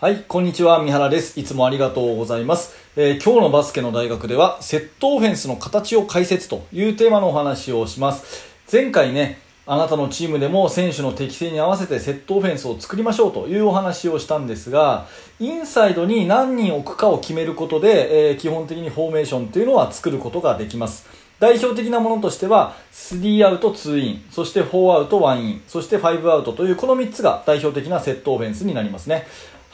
はい、こんにちは。三原です。いつもありがとうございます。えー今日のバスケの大学では、セットオフェンスの形を解説というテーマのお話をします。前回ね、あなたのチームでも選手の適性に合わせてセットオフェンスを作りましょうというお話をしたんですが、インサイドに何人置くかを決めることで、えー基本的にフォーメーションというのは作ることができます。代表的なものとしては、3アウト2イン、そして4アウト1イン、そして5アウトというこの3つが代表的なセットオフェンスになりますね。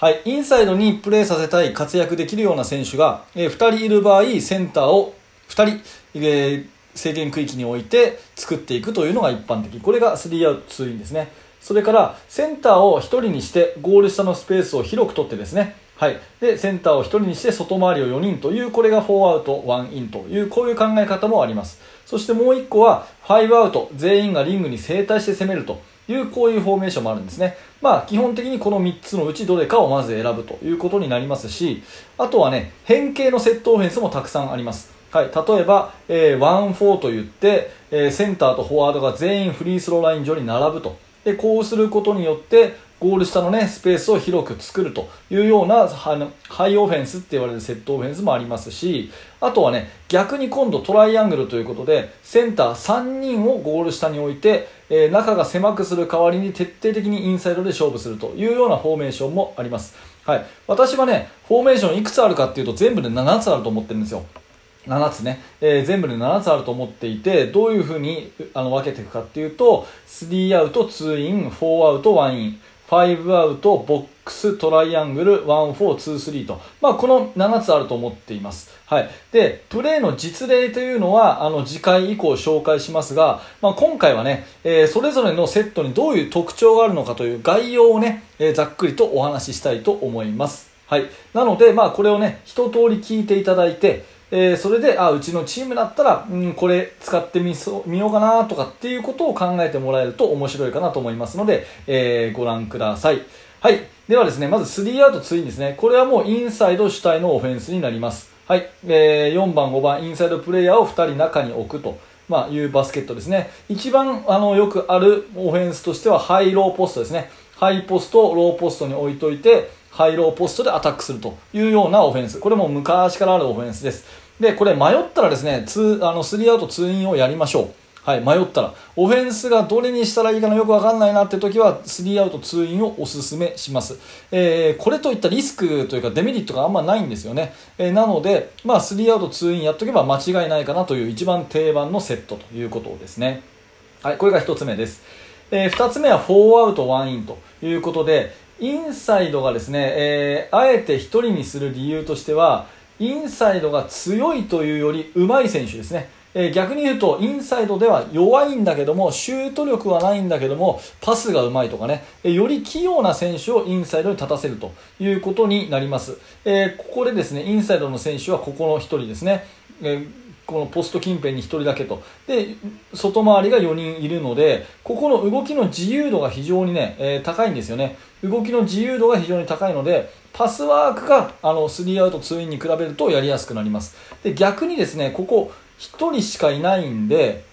はい、インサイドにプレーさせたい活躍できるような選手が、えー2人いる場合、センターを2人、えー制限区域に置いて作っていくというのが一般的。これが3アウト2インですね。それから、センターを1人にして、ゴール下のスペースを広く取ってですね、はい。で、センターを1人にして、外回りを4人という、これが4アウト1インという、こういう考え方もあります。そしてもう1個は、5アウト、全員がリングに正対して攻めるという、こういうフォーメーションもあるんですね。まあ、基本的にこの3つのうちどれかをまず選ぶということになりますし、あとはね、変形のセットオフェンスもたくさんあります。はい、例えば、えー、1-4といって、えーセンターとフォワードが全員フリースローライン上に並ぶと。で、こうすることによって、ゴール下のね、スペースを広く作るというような、あのハイオフェンスって言われるセットオフェンスもありますし、あとはね、逆に今度トライアングルということで、センター3人をゴール下に置いて、えー中が狭くする代わりに徹底的にインサイドで勝負するというようなフォーメーションもあります。はい。私はね、フォーメーションいくつあるかっていうと全部で7つあると思ってるんですよ。7つね、えー全部で7つあると思っていてどういうふうにあの分けていくかっていうと3アウト2イン4アウト1イン5アウトボックストライアングル1423と、まあ、この7つあると思っています、はい、でプレーの実例というのはあの次回以降紹介しますが、まあ、今回はね、えーそれぞれのセットにどういう特徴があるのかという概要をね、えーざっくりとお話ししたいと思います。はい、なので、まあ、これをね一通り聞いていただいてえーそれであうちのチームだったら、うん、これ使ってみそう見ようかなとかっていうことを考えてもらえると面白いかなと思いますので、えーご覧ください。はい。ではですね、まず3アウト2インですね。これはもうインサイド主体のオフェンスになります。はい。えー4番、5番、インサイドプレイヤーを2人中に置くと。まあ、いうバスケットですね。一番あのよくあるオフェンスとしてはハイローポストですね。ハイポストをローポストに置いといて、ハイローポストでアタックするというようなオフェンス。これも昔からあるオフェンスです。で、これ迷ったらですね、ツあの3アウト2インをやりましょう。はい、迷ったら。オフェンスがどれにしたらいいかのよくわかんないなって時は、3アウト2インをおすすめします。えーこれといったリスクというかデメリットがあんまないんですよね。えーなので、まあ、3アウト2インやっとけば間違いないかなという一番定番のセットということですね。はい、これが1つ目です。え2つ目は4アウト1インということで、インサイドがですね、えーあえて1人にする理由としては、インサイドが強いというより上手い選手ですね。え逆に言うと、インサイドでは弱いんだけども、シュート力はないんだけども、パスが上手いとかね、えより器用な選手をインサイドに立たせるということになります。えここでですね、インサイドの選手はここの1人ですね。えこのポスト近辺に1人だけと。で、外回りが4人いるので、ここの動きの自由度が非常にね、えー高いんですよね。動きの自由度が非常に高いので、パスワークがあの3アウト2インに比べるとやりやすくなります。で、逆にですね、ここ1人しかいないんで、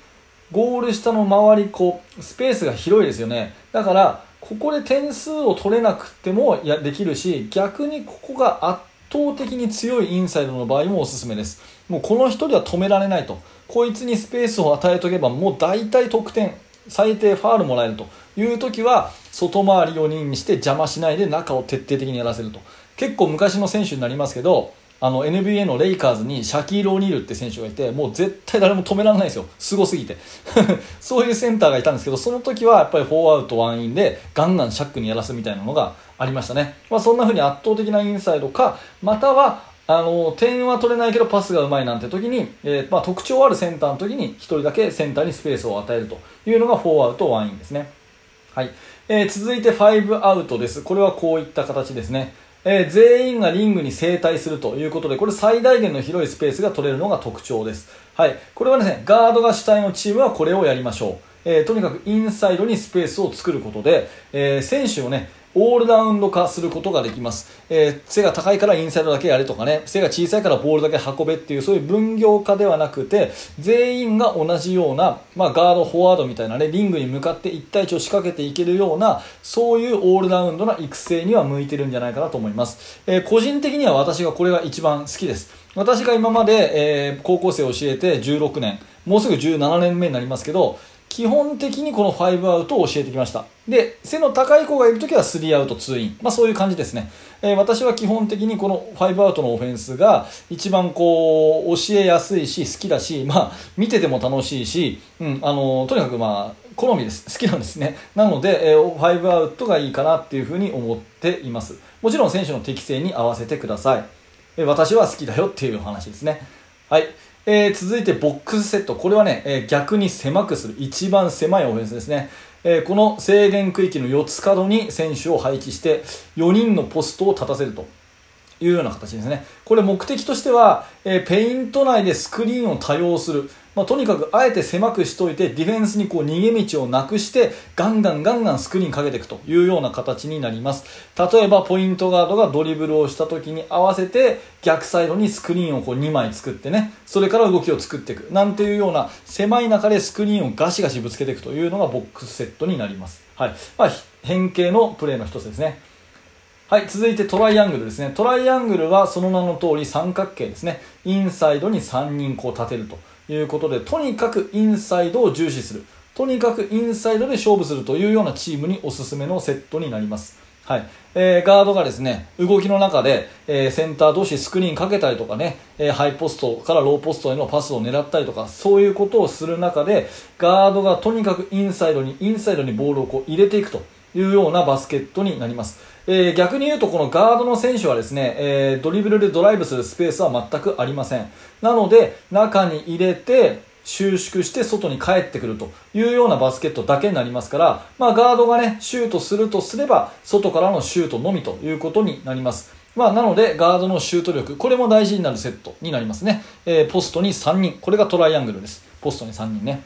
ゴール下の周り、こう、スペースが広いですよね。だから、ここで点数を取れなくてもやできるし、逆にここが圧倒的に強いインサイドの場合もおすすめです。もうこの1人は止められないと。こいつにスペースを与えとけば、もう大体得点、最低ファールもらえるという時は、外回り4人にして邪魔しないで中を徹底的にやらせると。結構昔の選手になりますけど、あの NBA のレイカーズにシャキール・オニールって選手がいてもう絶対誰も止められないですよすごすぎて そういうセンターがいたんですけどその時はやっぱり4アウト1インでガンガンシャックにやらすみたいなのがありましたね、まあ、そんな風に圧倒的なインサイドかまたはあの点は取れないけどパスがうまいなんて時に、えーまあ、特徴あるセンターの時に1人だけセンターにスペースを与えるというのが4アウト1インですねはい、えー続いて5アウトです。これはこういった形ですね。えー全員がリングに正対するということで、これ最大限の広いスペースが取れるのが特徴です。はい、これはですね、ガードが主体のチームはこれをやりましょう。えーとにかくインサイドにスペースを作ることで、えー選手をね、オールラウンド化することができます。えー、背が高いからインサイドだけやれとかね、背が小さいからボールだけ運べっていう、そういう分業化ではなくて、全員が同じような、まあ、ガード、フォワードみたいなね、リングに向かって1対1を仕掛けていけるような、そういうオールラウンドな育成には向いてるんじゃないかなと思います。えー、個人的には私がこれが一番好きです。私が今まで、えー、高校生を教えて16年、もうすぐ17年目になりますけど、基本的にこの5アウトを教えてきました。で、背の高い子がいるときは3アウト2イン。まあそういう感じですね。えー、私は基本的にこの5アウトのオフェンスが一番こう、教えやすいし、好きだし、まあ見てても楽しいし、うん、あのー、とにかくまあ、好みです。好きなんですね。なので、えー、5アウトがいいかなっていうふうに思っています。もちろん選手の適性に合わせてください。えー、私は好きだよっていう話ですね。はい。えー、続いてボックスセット。これはね、えー、逆に狭くする。一番狭いオフェンスですね。えー、この制限区域の4つ角に選手を配置して、4人のポストを立たせると。いうような形ですね。これ目的としては、え、ペイント内でスクリーンを多用する。まあ、とにかくあえて狭くしといてディフェンスにこう逃げ道をなくしてガンガンガンガンスクリーンかけていくというような形になります。例えばポイントガードがドリブルをした時に合わせて逆サイドにスクリーンをこう2枚作ってねそれから動きを作っていくなんていうような狭い中でスクリーンをガシガシぶつけていくというのがボックスセットになります、はい。まあ、変形のプレーの一つですね。はい、続いてトライアングルですね。トライアングルはその名の通り三角形ですね。インサイドに3人こう立てると。いうことで、とにかくインサイドを重視する。とにかくインサイドで勝負するというようなチームにおすすめのセットになります。はい。えー、ガードがですね、動きの中で、えー、センター同士スクリーンかけたりとかね、えー、ハイポストからローポストへのパスを狙ったりとか、そういうことをする中で、ガードがとにかくインサイドに、インサイドにボールをこう入れていくというようなバスケットになります。えー、逆に言うとこのガードの選手はですね、えー、ドリブルでドライブするスペースは全くありません。なので、中に入れて、収縮して外に帰ってくるというようなバスケットだけになりますから、まあ、ガードがね、シュートするとすれば、外からのシュートのみということになります。まあ、なので、ガードのシュート力、これも大事になるセットになりますね。えー、ポストに3人、これがトライアングルです。ポストに3人ね。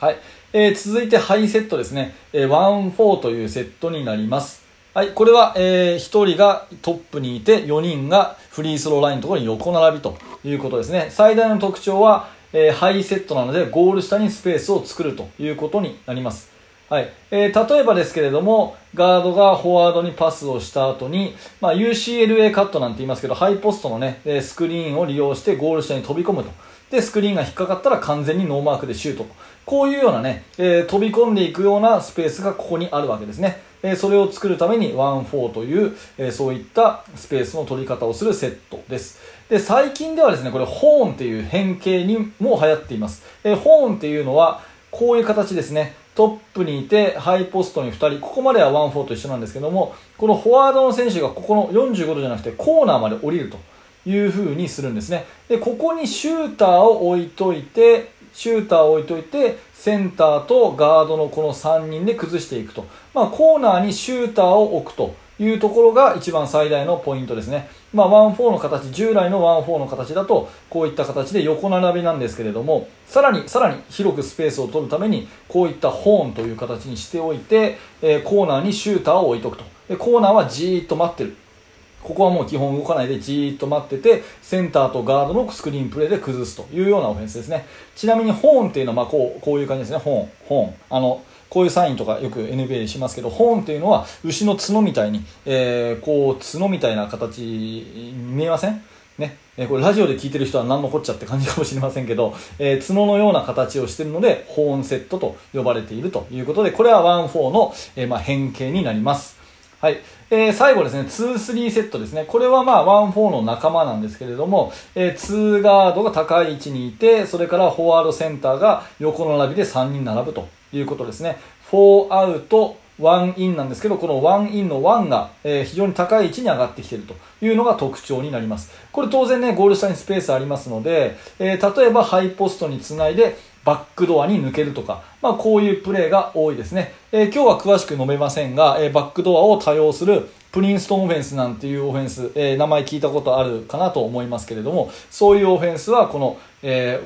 はい。えー、続いてハイセットですね。えー、1-4というセットになります。はい、これは、えー、1人がトップにいて、4人がフリースローラインのところに横並びということですね。最大の特徴は、えー、ハイセットなので、ゴール下にスペースを作るということになります。はい。えー、例えばですけれども、ガードがフォワードにパスをした後に、まあ、UCLA カットなんて言いますけど、ハイポストのね、スクリーンを利用してゴール下に飛び込むと。で、スクリーンが引っかかったら完全にノーマークでシュート。こういうようなね、えー、飛び込んでいくようなスペースがここにあるわけですね。えー、それを作るために1-4という、えー、そういったスペースの取り方をするセットです。で、最近ではですね、これホーンっていう変形にも流行っています。えホーンっていうのは、こういう形ですね。トップにいて、ハイポストに2人、ここまでは1-4と一緒なんですけども、このフォワードの選手がここの45度じゃなくてコーナーまで降りると。いう風にするんですね。で、ここにシューターを置いといて、シューターを置いといて、センターとガードのこの3人で崩していくと。まあ、コーナーにシューターを置くというところが一番最大のポイントですね。まあ、1-4の形、従来の1-4の形だと、こういった形で横並びなんですけれども、さらに、さらに広くスペースを取るために、こういったホーンという形にしておいて、えー、コーナーにシューターを置いとくと。でコーナーはじーっと待ってる。ここはもう基本動かないでじーっと待ってて、センターとガードのスクリーンプレーで崩すというようなオフェンスですね。ちなみにホーンっていうのはまあこうこういう感じですね。ホーン、ホーン。あの、こういうサインとかよく NBA でしますけど、ホーンっていうのは牛の角みたいに、えー、こう角みたいな形見えません？ね、えー、これラジオで聞いてる人は何のこっちゃって感じかもしれませんけど、えー、角のような形をしてるので、ホーンセットと呼ばれているということで、これは1-4の、えー、まあ変形になります。はい。えー、最後ですね、2-3セットですね。これはまあ1-4の仲間なんですけれども、えー、2ガードが高い位置にいて、それからフォワードセンターが横並びで3人並ぶということですね。4アウト、1インなんですけど、この1インの1が、えー、非常に高い位置に上がってきているというのが特徴になります。これ当然ね、ゴール下にスペースありますので、えー、例えばハイポストにつないで、バックドアに抜けるとか、まあ、こういうプレーが多いですね。えー、今日は詳しく述べませんが、えー、バックドアを多用するプリンストンオフェンスなんていうオフェンス、えー、名前聞いたことあるかなと思いますけれども、そういうオフェンスはこの、え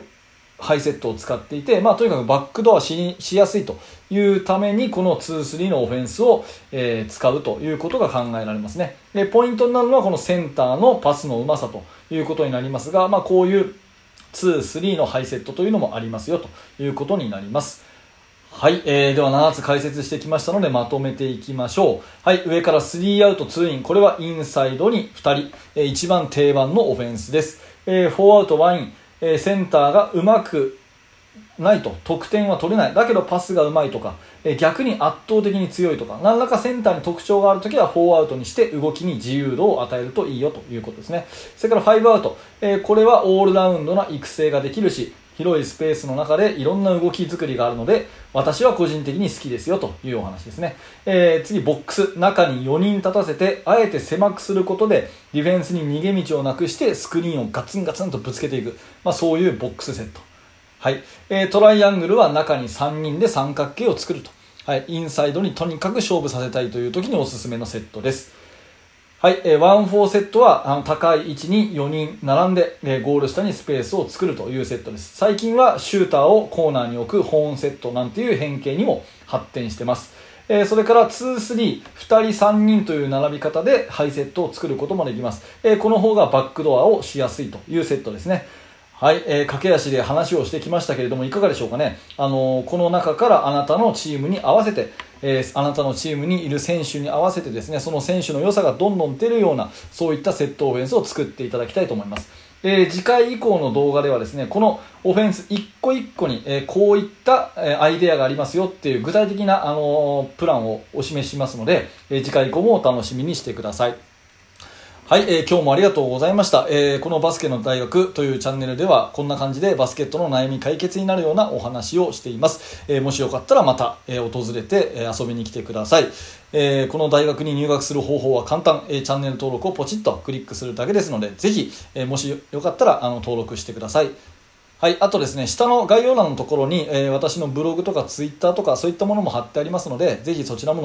ハイセットを使っていて、まあ、とにかくバックドアしやすいというためにこの2-3のオフェンスを、え、使うということが考えられますねでポイントになるのはこのセンターのパスのうまさということになりますが、まあ、こういう2-3のハイセットというのもありますよということになりますはい、えー、では7つ解説してきましたのでまとめていきましょう。はい、上から3アウト2イン、これはインサイドに2人、えー、一番定番のオフェンスです。えー、4アウト1イン、えー、センターがうまくないと。得点は取れない。だけどパスがうまいとか、え逆に圧倒的に強いとか何らかセンターに特徴があるときは4アウトにして動きに自由度を与えるといいよということですね。それから5アウト、えこれはオールラウンドな育成ができるし広いスペースの中でいろんな動き作りがあるので私は個人的に好きですよというお話ですね、えー、次ボックス。中に4人立たせてあえて狭くすることでディフェンスに逃げ道をなくしてスクリーンをガツンガツンとぶつけていく、まあ、そういうボックスセット。はい、えー、トライアングルは中に3人で三角形を作ると、はい、インサイドにとにかく勝負させたいという時におすすめのセットです。はい、えー、ワンフォーセットはあの高い位置に4人並んで、えー、ゴール下にスペースを作るというセットです。最近はシューターをコーナーに置くホーンセットなんていう変形にも発展してます。えー、それから2、3、2人3人という並び方でハイセットを作ることもできます、えー、この方がバックドアをしやすいというセットですね。はい、えー、駆け足で話をしてきましたけれどもいかがでしょうかね、あのー、この中からあなたのチームに合わせて、えー、あなたのチームにいる選手に合わせてですねその選手の良さがどんどん出るようなそういったセットオフェンスを作っていただきたいと思います。えー、次回以降の動画ではですねこのオフェンス一個一個に、えー、こういった、えー、アイデアがありますよっていう具体的な、あのプランをお示ししますので、え次回以降もお楽しみにしてください。はい、えー、今日もありがとうございました、えー、このバスケの大学というチャンネルではこんな感じでバスケットの悩み解決になるようなお話をしています、えー、もしよかったらまた、え訪れて、え遊びに来てください、えこの大学に入学する方法は簡単、えチャンネル登録をポチッとクリックするだけですのでぜひ、えもしよかったらあの登録してください。はい、あとですね、下の概要欄のところに、え、私のブログとかツイッターとかそういったものも貼ってありますので、ぜひそちらも